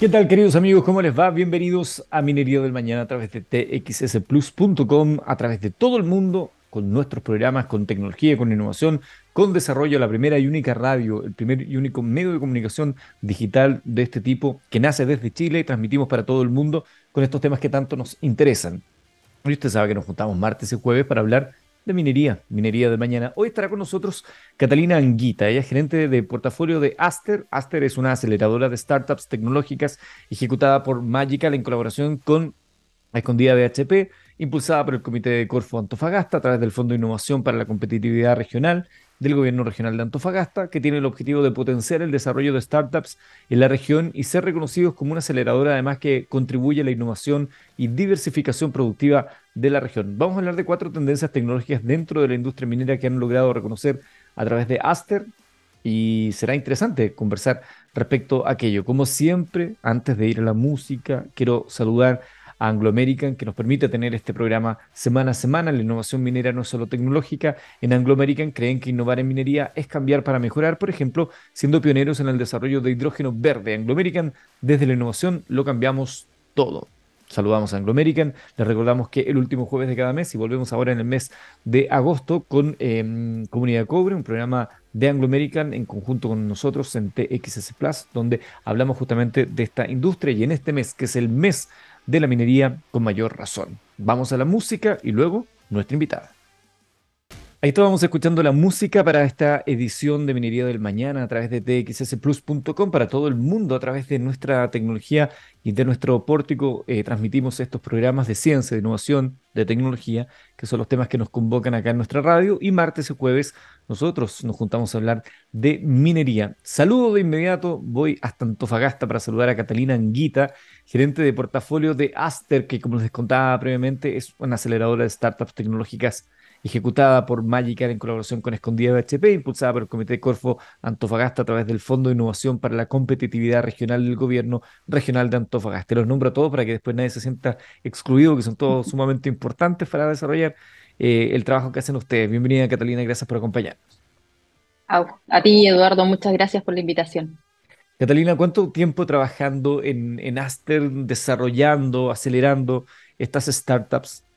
¿Qué tal, queridos amigos? ¿Cómo les va? Bienvenidos a Minería del Mañana a través de txsplus.com, a través de todo el mundo, con nuestros programas, con tecnología, con innovación, con desarrollo, la primera y única radio, el primer y único medio de comunicación digital de este tipo que nace desde Chile y transmitimos para todo el mundo con estos temas que tanto nos interesan. Hoy usted sabe que nos juntamos martes y jueves para hablar de minería, minería de mañana. Hoy estará con nosotros Catalina Anguita, ella es gerente de portafolio de Aster. Aster es una aceleradora de startups tecnológicas ejecutada por Magical en colaboración con escondida BHP, impulsada por el Comité de Corfo Antofagasta a través del Fondo de Innovación para la Competitividad Regional del Gobierno Regional de Antofagasta, que tiene el objetivo de potenciar el desarrollo de startups en la región y ser reconocidos como una aceleradora, además que contribuye a la innovación y diversificación productiva de la región. Vamos a hablar de cuatro tendencias tecnológicas dentro de la industria minera que han logrado reconocer a través de Aster y será interesante conversar respecto a aquello. Como siempre, antes de ir a la música, quiero saludar Anglo American, que nos permite tener este programa semana a semana. La innovación minera no es solo tecnológica. En Anglo American creen que innovar en minería es cambiar para mejorar, por ejemplo, siendo pioneros en el desarrollo de hidrógeno verde. Anglo American, desde la innovación, lo cambiamos todo. Saludamos a Anglo American, les recordamos que el último jueves de cada mes y volvemos ahora en el mes de agosto con em, Comunidad Cobre, un programa de Anglo American en conjunto con nosotros en TXS Plus, donde hablamos justamente de esta industria y en este mes, que es el mes de la minería con mayor razón. Vamos a la música y luego nuestra invitada. Ahí estábamos escuchando la música para esta edición de Minería del Mañana a través de txsplus.com para todo el mundo a través de nuestra tecnología y de nuestro pórtico. Eh, transmitimos estos programas de ciencia, de innovación, de tecnología, que son los temas que nos convocan acá en nuestra radio. Y martes y jueves nosotros nos juntamos a hablar de minería. Saludo de inmediato, voy hasta Antofagasta para saludar a Catalina Anguita, gerente de portafolio de Aster, que como les contaba previamente es una aceleradora de startups tecnológicas ejecutada por Magical en colaboración con Escondida BHP, impulsada por el Comité Corfo Antofagasta a través del Fondo de Innovación para la Competitividad Regional del Gobierno Regional de Antofagasta. Los nombro a todos para que después nadie se sienta excluido, que son todos sumamente importantes para desarrollar eh, el trabajo que hacen ustedes. Bienvenida Catalina, gracias por acompañarnos. A, ti, Eduardo, muchas gracias por la invitación. Catalina, ¿cuánto tiempo trabajando en, en Aster, desarrollando, acelerando estas startups?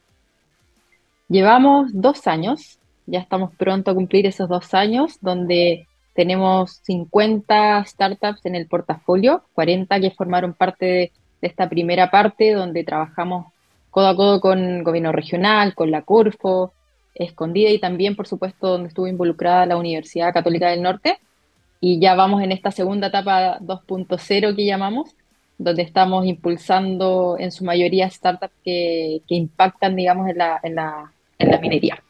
Llevamos dos años, ya estamos pronto a cumplir esos dos años, donde tenemos 50 startups en el portafolio, 40 que formaron parte de, esta primera parte, donde trabajamos codo a codo con gobierno regional, con la Corfo, Escondida y también, por supuesto, donde estuvo involucrada la Universidad Católica del Norte. Y ya vamos en esta segunda etapa 2.0 que llamamos, donde estamos impulsando en su mayoría startups que, que impactan, digamos, en la, en la en la minería.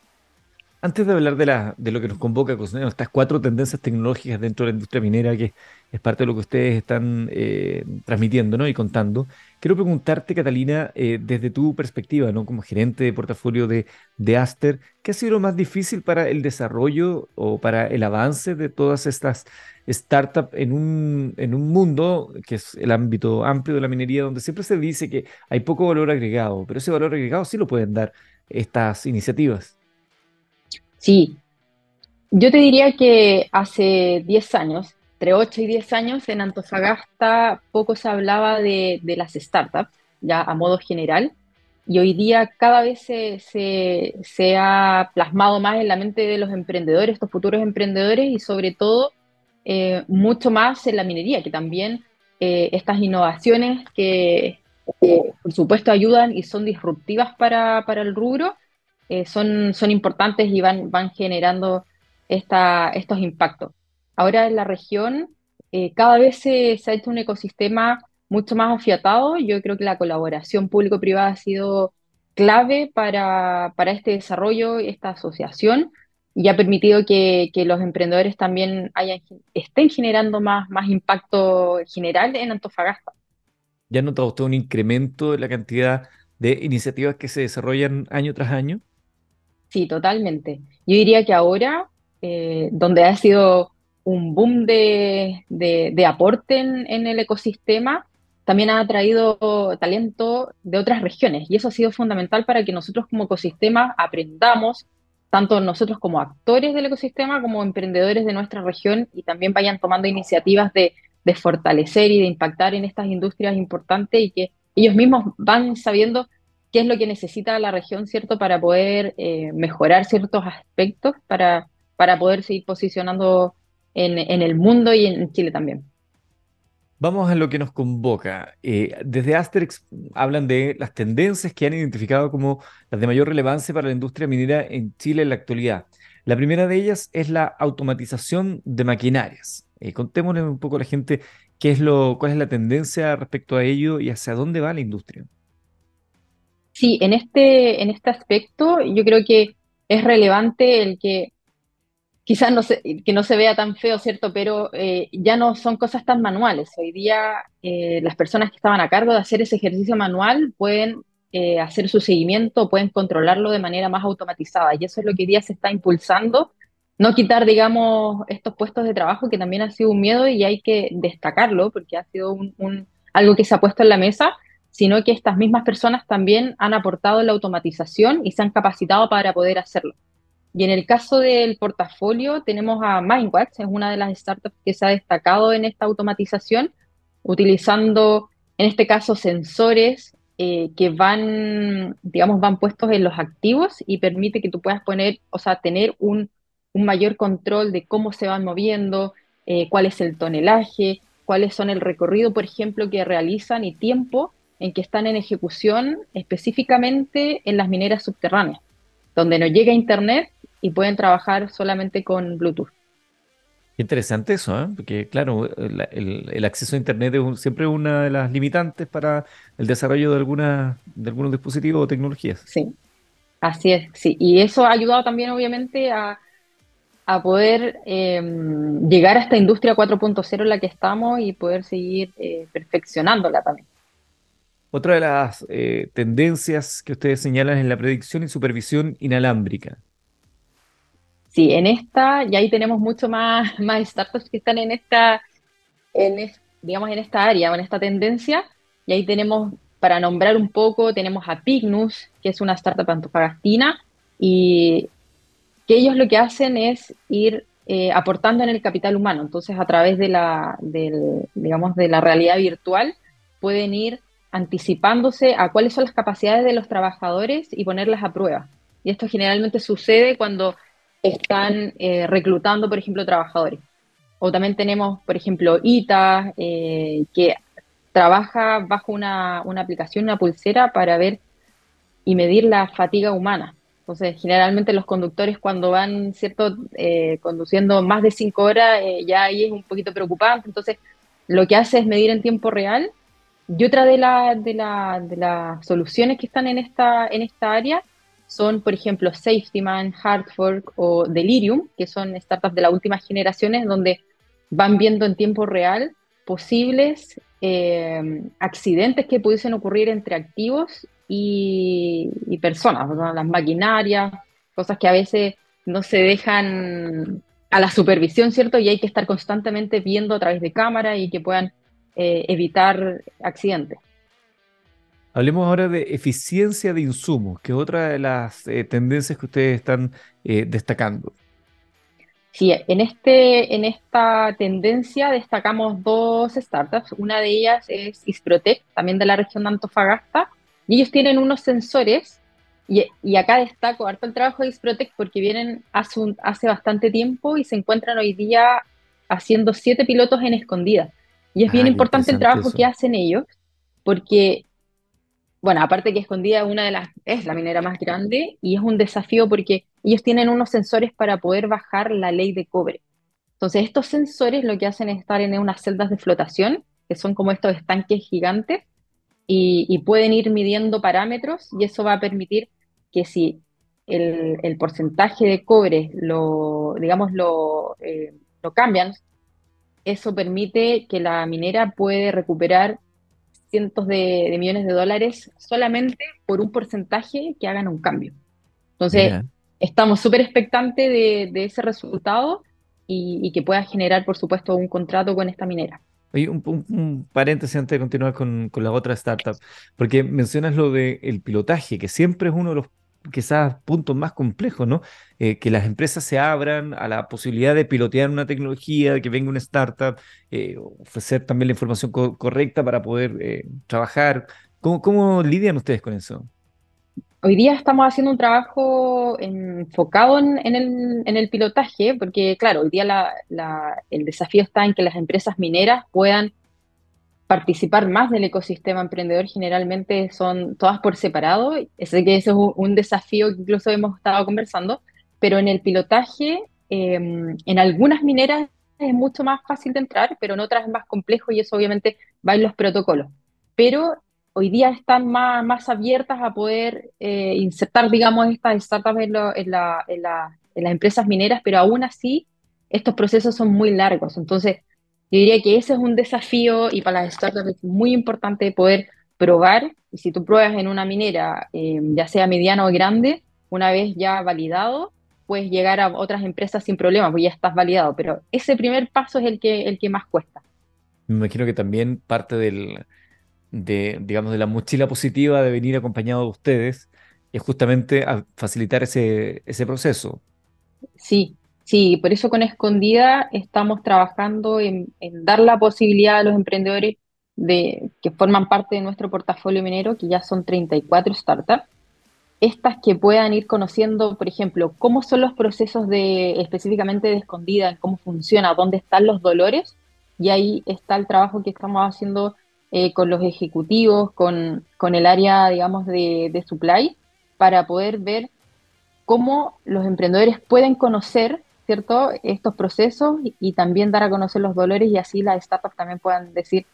Antes de hablar de, la, de lo que nos convoca, estas cuatro tendencias tecnológicas dentro de la industria minera, que es parte de lo que ustedes están eh, transmitiendo ¿no? y contando, quiero preguntarte, Catalina, eh, desde tu perspectiva, ¿no? como gerente de portafolio de, Aster, ¿qué ha sido lo más difícil para el desarrollo o para el avance de todas estas startups en un mundo que es el ámbito amplio de la minería, donde siempre se dice que hay poco valor agregado, pero ese valor agregado sí lo pueden dar estas iniciativas? Sí, yo te diría que hace 10 años, entre 8 y 10 años, en Antofagasta poco se hablaba de, las startups, ya a modo general, y hoy día cada vez se, se, ha plasmado más en la mente de los emprendedores, estos futuros emprendedores, y sobre todo eh, mucho más en la minería, que también eh, estas innovaciones que, por supuesto ayudan y son disruptivas para, el rubro, eh, son, son importantes y van, van generando esta, estos impactos. Ahora en la región eh, cada vez se, ha hecho un ecosistema mucho más afiatado. Yo creo que la colaboración público-privada ha sido clave para, este desarrollo, esta asociación, y ha permitido que, los emprendedores también hayan, estén generando más, más impacto general en Antofagasta. ¿Ya ha notado usted un incremento en la cantidad de iniciativas que se desarrollan año tras año? Sí, totalmente. Yo diría que ahora, eh, donde ha sido un boom de, aporte en, el ecosistema, también ha traído talento de otras regiones y eso ha sido fundamental para que nosotros como ecosistema aprendamos, tanto nosotros como actores del ecosistema como emprendedores de nuestra región y también vayan tomando iniciativas de de fortalecer y de impactar en estas industrias importantes y que ellos mismos van sabiendo qué es lo que necesita la región, ¿cierto?, para poder eh, mejorar ciertos aspectos, para, para poder seguir posicionando en, en el mundo y en Chile también. Vamos a lo que nos convoca. Eh, desde Asterix hablan de las tendencias que han identificado como las de mayor relevancia para la industria minera en Chile en la actualidad. La primera de ellas es la automatización de maquinarias. Eh, contémosle un poco a la gente qué es lo, cuál es la tendencia respecto a ello y hacia dónde va la industria. Sí, en este, en este aspecto yo creo que es relevante el que quizás no se, que no se vea tan feo, ¿cierto? Pero eh, ya no son cosas tan manuales. Hoy día eh, las personas que estaban a cargo de hacer ese ejercicio manual pueden eh, hacer su seguimiento, pueden controlarlo de manera más automatizada. Y eso es lo que hoy día se está impulsando. No quitar, digamos, estos puestos de trabajo que también ha sido un miedo y hay que destacarlo porque ha sido un, algo que se ha puesto en la mesa, sino que estas mismas personas también han aportado la automatización y se han capacitado para poder hacerlo. Y en el caso del portafolio tenemos a Mindwatch, es una de las startups que se ha destacado en esta automatización, utilizando en este caso sensores eh, que van, digamos, van puestos en los activos y permite que tú puedas poner, o sea, tener un, mayor control de cómo se van moviendo, eh, cuál es el tonelaje, cuáles son el recorrido, por ejemplo, que realizan y tiempo en que están en ejecución específicamente en las mineras subterráneas, donde no llega internet y pueden trabajar solamente con Bluetooth. Interesante eso, ¿eh? porque claro, el, acceso a Internet es siempre una de las limitantes para el desarrollo de, alguna, de algunos dispositivos o tecnologías. Sí, así es, sí. Y eso ha ayudado también obviamente a, poder em, llegar a esta industria 4.0 en la que estamos y poder seguir eh, perfeccionándola también. Otra de las eh, tendencias que ustedes señalan es la predicción y supervisión inalámbrica. Sí, en esta, y ahí tenemos mucho más, más startups que están en esta, en, digamos, en esta área o en esta tendencia, y ahí tenemos, para nombrar un poco, tenemos a Pignus, que es una startup antofagastina, y que ellos lo que hacen es ir eh, aportando en el capital humano. Entonces, a través de la, del, digamos, de la realidad virtual, pueden ir anticipándose a cuáles son las capacidades de los trabajadores y ponerlas a prueba. Y esto generalmente sucede cuando están eh, reclutando, por ejemplo, trabajadores. O también tenemos, por ejemplo, ITA, eh, que trabaja bajo una, aplicación, una pulsera para ver y medir la fatiga humana. Entonces, generalmente los conductores cuando van, ¿cierto?, eh, conduciendo más de cinco horas, ya ahí es un poquito preocupante. Entonces, lo que hace es medir en tiempo real. Y otra de, la, de, la, de las soluciones que están en esta, en esta área son, por ejemplo, SafetyMan, Hardfork o Delirium, que son startups de las últimas generaciones donde van viendo en tiempo real posibles eh, accidentes que pudiesen ocurrir entre activos y, personas, las maquinarias, cosas que a veces no se dejan a la supervisión, ¿cierto? Y hay que estar constantemente viendo a través de cámara y que puedan eh, evitar accidentes. Hablemos ahora de eficiencia de insumos, que es otra de las eh, tendencias que ustedes están eh, destacando. Sí, en, este, en esta tendencia destacamos dos startups. Una de ellas es Isprotec, también de la región de Antofagasta, y ellos tienen unos sensores, y, acá destaco harto el trabajo de Isprotec porque vienen hace, hace bastante tiempo y se encuentran hoy día haciendo siete pilotos en escondida. Y es bien ah, importante el trabajo que hacen ellos, porque bueno, aparte que Escondida una de las, es la minera más grande y es un desafío porque ellos tienen unos sensores para poder bajar la ley de cobre. Entonces, estos sensores lo que hacen es estar en unas celdas de flotación, que son como estos estanques gigantes, y, pueden ir midiendo parámetros y eso va a permitir que si el, porcentaje de cobre lo, digamos, lo, eh, lo cambian, eso permite que la minera puede recuperar cientos de, millones de dólares solamente por un porcentaje que hagan un cambio. Entonces, estamos súper expectantes de, ese resultado y, que pueda generar, por supuesto, un contrato con esta minera. Oye, un, paréntesis antes de continuar con, con la otra startup, porque mencionas lo del pilotaje, que siempre es uno de los quizás puntos más complejos, ¿no? Eh, que las empresas se abran a la posibilidad de pilotear una tecnología, que venga una startup, eh, ofrecer también la información correcta para poder eh, trabajar. ¿Cómo, ¿Cómo lidian ustedes con eso? Hoy día estamos haciendo un trabajo enfocado en, el, en, el, pilotaje, porque claro, hoy día el desafío está en que las empresas mineras puedan participar más del ecosistema emprendedor generalmente son todas por separado. Sé que ese es un, desafío que incluso hemos estado conversando, pero en el pilotaje, em, en algunas mineras es mucho más fácil de entrar, pero en otras es más complejo y eso obviamente va en los protocolos. Pero hoy día están más, más abiertas a poder eh, insertar, digamos, estas startups en, en, en las empresas mineras, pero aún así estos procesos son muy largos. Entonces, yo diría que ese es un desafío y para las startups es muy importante poder probar. Y si tú pruebas en una minera, eh, ya sea mediana o grande, una vez ya validado, puedes llegar a otras empresas sin problemas, porque ya estás validado. Pero ese primer paso es el que, el que más cuesta. Me imagino que también parte del, de, digamos, de la mochila positiva de venir acompañado de ustedes es justamente facilitar ese, ese proceso. Sí, Sí, por eso con Escondida estamos trabajando en, dar la posibilidad a los emprendedores de, que forman parte de nuestro portafolio minero, que ya son 34 startups, estas que puedan ir conociendo, por ejemplo, cómo son los procesos de específicamente de Escondida, cómo funciona, dónde están los dolores, y ahí está el trabajo que estamos haciendo eh, con los ejecutivos, con, con, el área, digamos, de, de supply, para poder ver cómo los emprendedores pueden conocer ¿cierto? Estos procesos y, también dar a conocer los dolores y así las startups también puedan decir,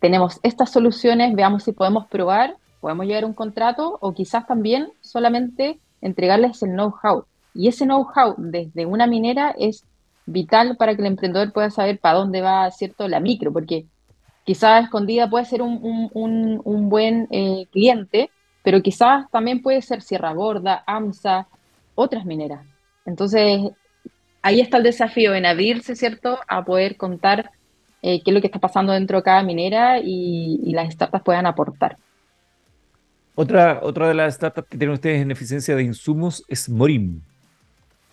tenemos estas soluciones, veamos si podemos probar, podemos llegar a un contrato o quizás también solamente entregarles el know-how. Y ese know-how desde una minera es vital para que el emprendedor pueda saber para dónde va, ¿cierto? La micro, porque quizás escondida puede ser un, un, buen eh, cliente, pero quizás también puede ser Sierra Gorda, AMSA, otras mineras. Entonces, ahí está el desafío en abrirse, ¿cierto?, a poder contar eh, qué es lo que está pasando dentro de cada minera y, las startups puedan aportar. Otra, otra de las startups que tienen ustedes en eficiencia de insumos es Morim.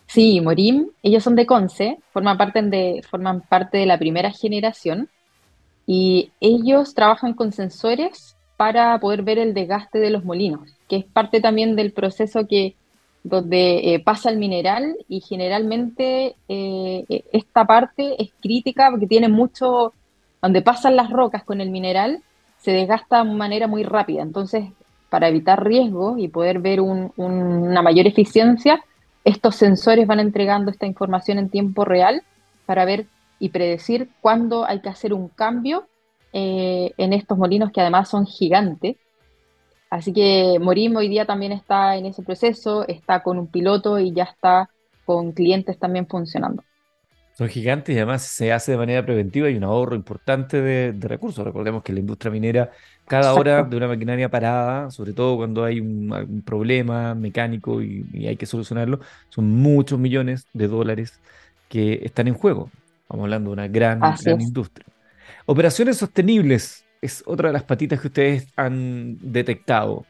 Sí, Morim, ellos son de Conce, forman parte de, forman parte de la primera generación y ellos trabajan con sensores para poder ver el desgaste de los molinos, que es parte también del proceso que donde eh, pasa el mineral y generalmente eh, e, esta parte es crítica porque tiene mucho, donde pasan las rocas con el mineral, se desgasta de manera muy rápida. Entonces, para evitar riesgos y poder ver una mayor eficiencia, estos sensores van entregando esta información en tiempo real para ver y predecir cuándo hay que hacer un cambio eh, en estos molinos que además son gigantes Así que Morim hoy día también está en ese proceso, está con un piloto y ya está con clientes también funcionando. Son gigantes y además se hace de manera preventiva y un ahorro importante de, recursos. Recordemos que la industria minera, cada hora de una maquinaria parada, sobre todo cuando hay un, problema mecánico y, hay que solucionarlo, son muchos millones de dólares que están en juego. Estamos hablando de una gran, gran industria. Operaciones sostenibles es otra de las patitas que ustedes han detectado.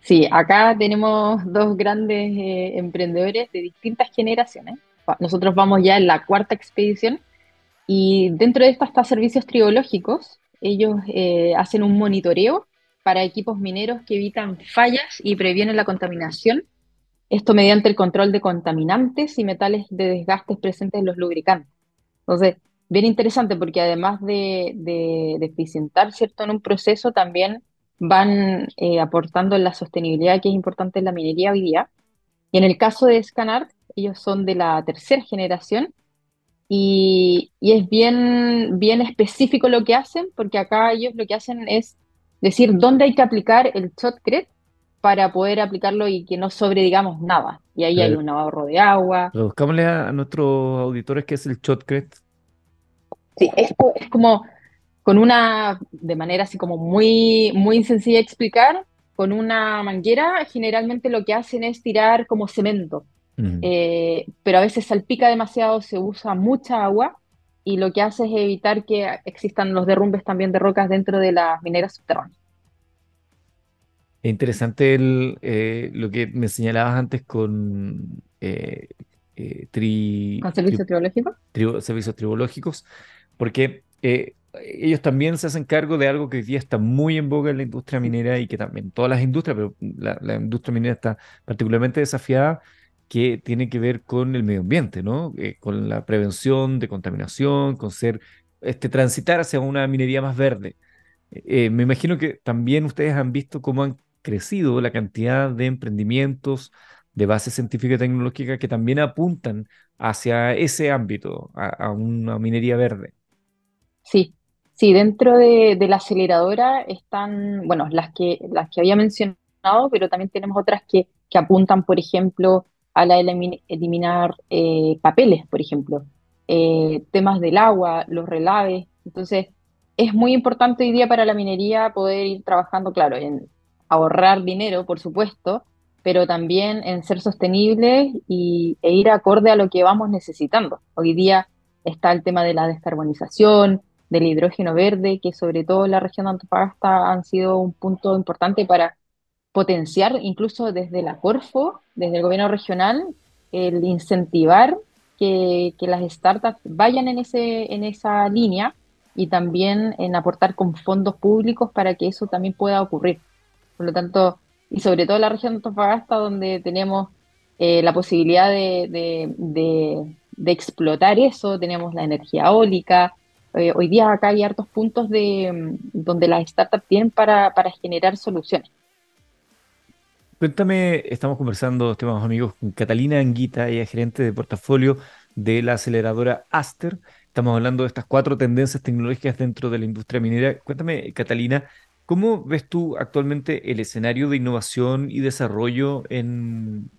Sí, acá tenemos dos grandes eh, emprendedores de distintas generaciones. Nosotros vamos ya en la cuarta expedición y dentro de esto está servicios triológicos. Ellos eh, hacen un monitoreo para equipos mineros que evitan fallas y previenen la contaminación. Esto mediante el control de contaminantes y metales de desgastes presentes en los lubricantes. Entonces, bien interesante porque además de, de, eficientar, ¿cierto?, en un proceso, también van eh, aportando en la sostenibilidad que es importante en la minería hoy día. Y en el caso de Scanart, ellos son de la tercera generación y, y, es bien, bien específico lo que hacen, porque acá ellos lo que hacen es decir dónde hay que aplicar el shotcrete para poder aplicarlo y que no sobre, digamos, nada. Y ahí hay un ahorro de agua. Buscámosle a, nuestros auditores qué es el shotcrete. Sí, esto es como con una, de manera así como muy, muy sencilla de explicar, con una manguera generalmente lo que hacen es tirar como cemento, eh, pero a veces salpica demasiado, se usa mucha agua y lo que hace es evitar que existan los derrumbes también de rocas dentro de las mineras subterráneas. Es interesante el, eh, lo que me señalabas antes con eh, tri- ¿Con tri- servicio teológico? tribu- servicios tribológicos, porque eh, ellos también se hacen cargo de algo que hoy día está muy en boga en la industria minera y que también todas las industrias, pero la, industria minera está particularmente desafiada, que tiene que ver con el medio ambiente, ¿no? Eh, con la prevención de contaminación, con ser, este, transitar hacia una minería más verde. Eh, me imagino que también ustedes han visto cómo han crecido la cantidad de emprendimientos de base científica y tecnológica que también apuntan hacia ese ámbito, a una minería verde. Sí, sí, dentro de, la aceleradora están, bueno, las que, las que había mencionado, pero también tenemos otras que, apuntan, por ejemplo, a la elimin- eliminar eh, papeles, por ejemplo, eh, temas del agua, los relaves. Entonces, es muy importante hoy día para la minería poder ir trabajando, claro, en ahorrar dinero, por supuesto, pero también en ser sostenibles y, e ir acorde a lo que vamos necesitando. Hoy día está el tema de la descarbonización del hidrógeno verde, que sobre todo en la región de Antofagasta han sido un punto importante para potenciar, incluso desde la Corfo, desde el gobierno regional, el incentivar que, que las startups vayan en ese, en esa línea y también en aportar con fondos públicos para que eso también pueda ocurrir. Por lo tanto, y sobre todo en la región de Antofagasta, donde tenemos eh, la posibilidad de, de, de, de explotar eso, tenemos la energía eólica, eh, hoy día acá hay hartos puntos de, mm, donde las startups tienen para, generar soluciones. Cuéntame, estamos conversando, estimados amigos, con Catalina Anguita, ella es gerente de portafolio de la aceleradora Aster. Estamos hablando de estas cuatro tendencias tecnológicas dentro de la industria minera. Cuéntame, Catalina, ¿cómo ves tú actualmente el escenario de innovación y desarrollo en,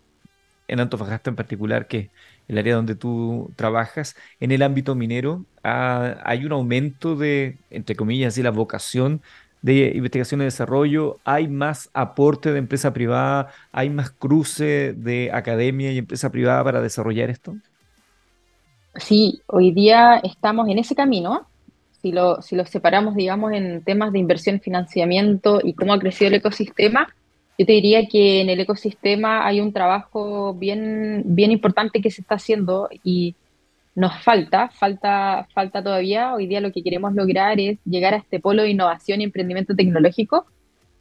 en Antofagasta en particular, que el área donde tú trabajas, en el ámbito minero, ah, hay un aumento de, entre comillas, así, la vocación de investigación y desarrollo, hay más aporte de empresa privada, hay más cruce de academia y empresa privada para desarrollar esto. Sí, hoy día estamos en ese camino. Si lo, si lo separamos, digamos, en temas de inversión, financiamiento y cómo ha crecido el ecosistema, yo te diría que en el ecosistema hay un trabajo bien, bien importante que se está haciendo y nos falta, falta, falta todavía. Hoy día lo que queremos lograr es llegar a este polo de innovación y emprendimiento tecnológico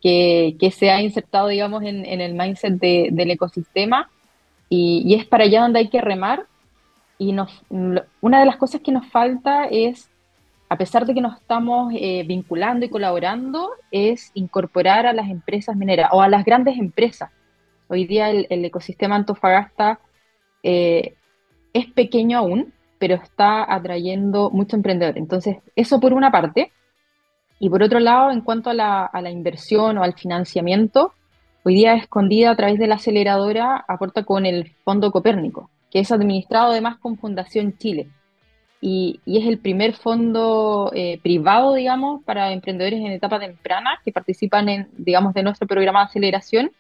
que, que se ha insertado, digamos, en, en el mindset de- del ecosistema y, y es para allá donde hay que remar y nos, una de las cosas que nos falta es, a pesar de que nos estamos eh, vinculando y colaborando, es incorporar a las empresas mineras o a las grandes empresas. Hoy día el, ecosistema Antofagasta eh, es pequeño aún, pero está atrayendo mucho emprendedor. Entonces, eso por una parte. Y por otro lado, en cuanto a la inversión o al financiamiento, hoy día Escondida a través de la aceleradora aporta con el Fondo Copérnico, que es administrado además con Fundación Chile. Y, y es el primer fondo eh, privado, digamos, para emprendedores en etapa temprana que participan en, digamos, de nuestro programa de aceleración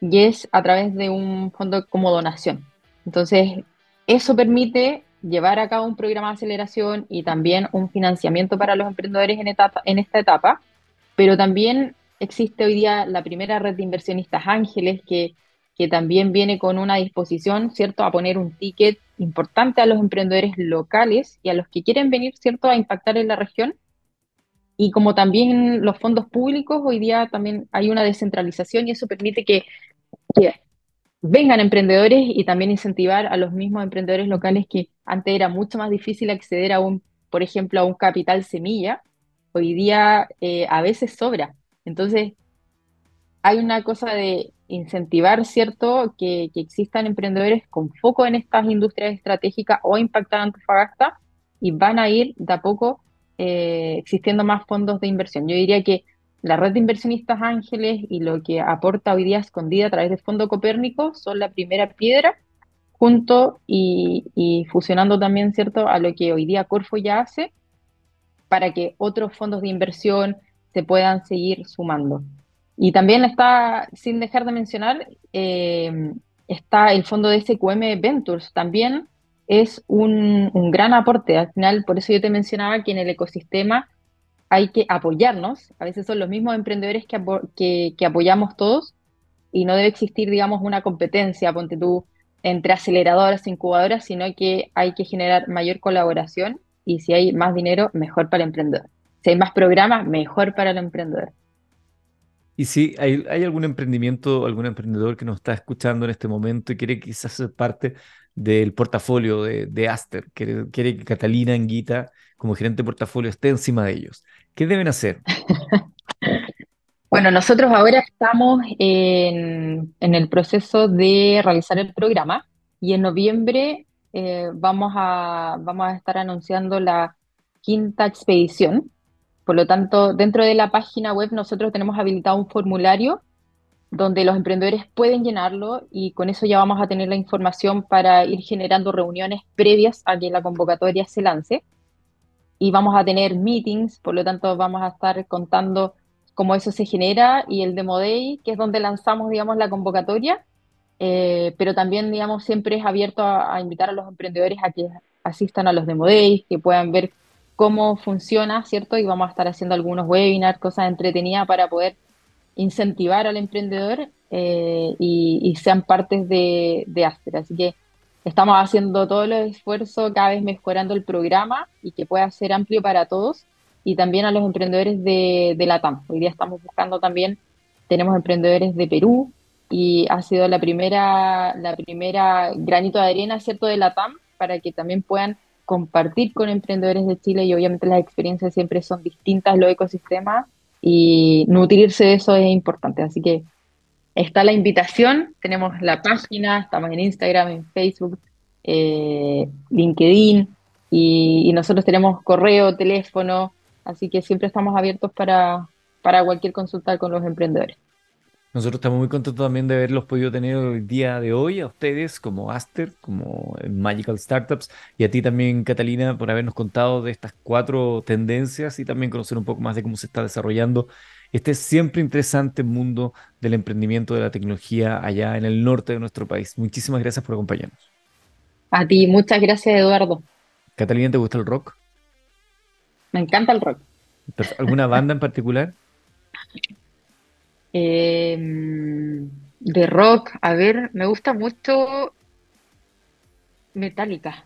y es a través de un fondo como donación. Entonces, eso permite llevar a cabo un programa de aceleración y también un financiamiento para los emprendedores en, etapa, en esta etapa, pero también existe hoy día la primera red de inversionistas ángeles que, que también viene con una disposición, ¿cierto?, a poner un ticket importante a los emprendedores locales y a los que quieren venir, ¿cierto?, a impactar en la región. Y como también los fondos públicos, hoy día también hay una descentralización y eso permite que, que vengan emprendedores y también incentivar a los mismos emprendedores locales que antes era mucho más difícil acceder a un, por ejemplo, a un capital semilla, hoy día eh, a veces sobra. Entonces, hay una cosa de incentivar, ¿cierto?, que, existan emprendedores con foco en estas industrias estratégicas o impactar Antofagasta y van a ir de a poco eh, existiendo más fondos de inversión. Yo diría que la red de inversionistas ángeles y lo que aporta hoy día escondida a través del Fondo Copérnico son la primera piedra, junto y, y fusionando también, ¿cierto?, a lo que hoy día Corfo ya hace para que otros fondos de inversión se puedan seguir sumando. Y también está, sin dejar de mencionar, eh, está el fondo de SQM Ventures, también es un, gran aporte. Al final, por eso yo te mencionaba que en el ecosistema hay que apoyarnos. A veces son los mismos emprendedores que, que, apoyamos todos y no debe existir, digamos, una competencia, ponte tú, entre aceleradoras e incubadoras, sino que hay que generar mayor colaboración y si hay más dinero, mejor para el emprendedor. Si hay más programas, mejor para el emprendedor. Y si hay, algún emprendimiento, algún emprendedor que nos está escuchando en este momento y quiere quizás ser parte del portafolio de, Aster, quiere, quiere, que Catalina Anguita, como gerente de portafolio, esté encima de ellos, ¿qué deben hacer? Bueno, nosotros ahora estamos en, el proceso de realizar el programa y en noviembre eh, vamos, a, vamos a estar anunciando la quinta expedición. Por lo tanto, dentro de la página web nosotros tenemos habilitado un formulario donde los emprendedores pueden llenarlo y con eso ya vamos a tener la información para ir generando reuniones previas a que la convocatoria se lance. Y vamos a tener meetings, por lo tanto vamos a estar contando cómo eso se genera y el Demo Day, que es donde lanzamos, digamos, la convocatoria, eh, pero también, digamos, siempre es abierto a, invitar a los emprendedores a que asistan a los Demo Days, que puedan ver cómo funciona, ¿cierto? Y vamos a estar haciendo algunos webinars, cosas entretenidas para poder incentivar al emprendedor eh, y, sean partes de, de Aster. Así que estamos haciendo todos los esfuerzos, cada vez mejorando el programa y que pueda ser amplio para todos y también a los emprendedores de, de la TAM. Hoy día estamos buscando también, tenemos emprendedores de Perú y ha sido la primera, la primera granito de arena, ¿cierto?, de la TAM para que también puedan compartir con emprendedores de Chile y obviamente las experiencias siempre son distintas, los ecosistemas y nutrirse de eso es importante. Así que está la invitación, tenemos la página, estamos en Instagram, en Facebook, eh, LinkedIn y, y, nosotros tenemos correo, teléfono, Así que siempre estamos abiertos para, para cualquier consulta con los emprendedores. Nosotros estamos muy contentos también de haberlos podido tener el día de hoy a ustedes como Aster, como Magical Startups y a ti también Catalina por habernos contado de estas cuatro tendencias y también conocer un poco más de cómo se está desarrollando este siempre interesante mundo del emprendimiento de la tecnología allá en el norte de nuestro país. Muchísimas gracias por acompañarnos. A ti, muchas gracias Eduardo. Catalina, ¿te gusta el rock? Me encanta el rock. ¿Alguna banda en particular? Em, de rock, a ver, me gusta mucho Metallica.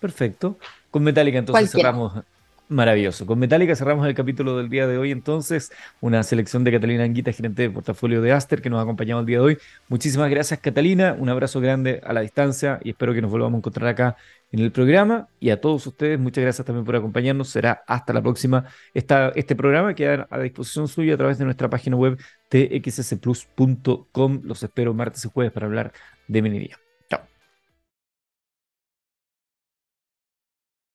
Perfecto. Con Metallica entonces cerramos Maravilloso. Con Metallica cerramos el capítulo del día de hoy. Entonces, una selección de Catalina Anguita, gerente de portafolio de Aster, que nos ha acompañado el día de hoy. Muchísimas gracias, Catalina. Un abrazo grande a la distancia y espero que nos volvamos a encontrar acá en el programa. Y a todos ustedes, muchas gracias también por acompañarnos. Será hasta la próxima. Esta, este programa queda a disposición suya a través de nuestra página web txsplus.com. Los espero martes y jueves para hablar de minería.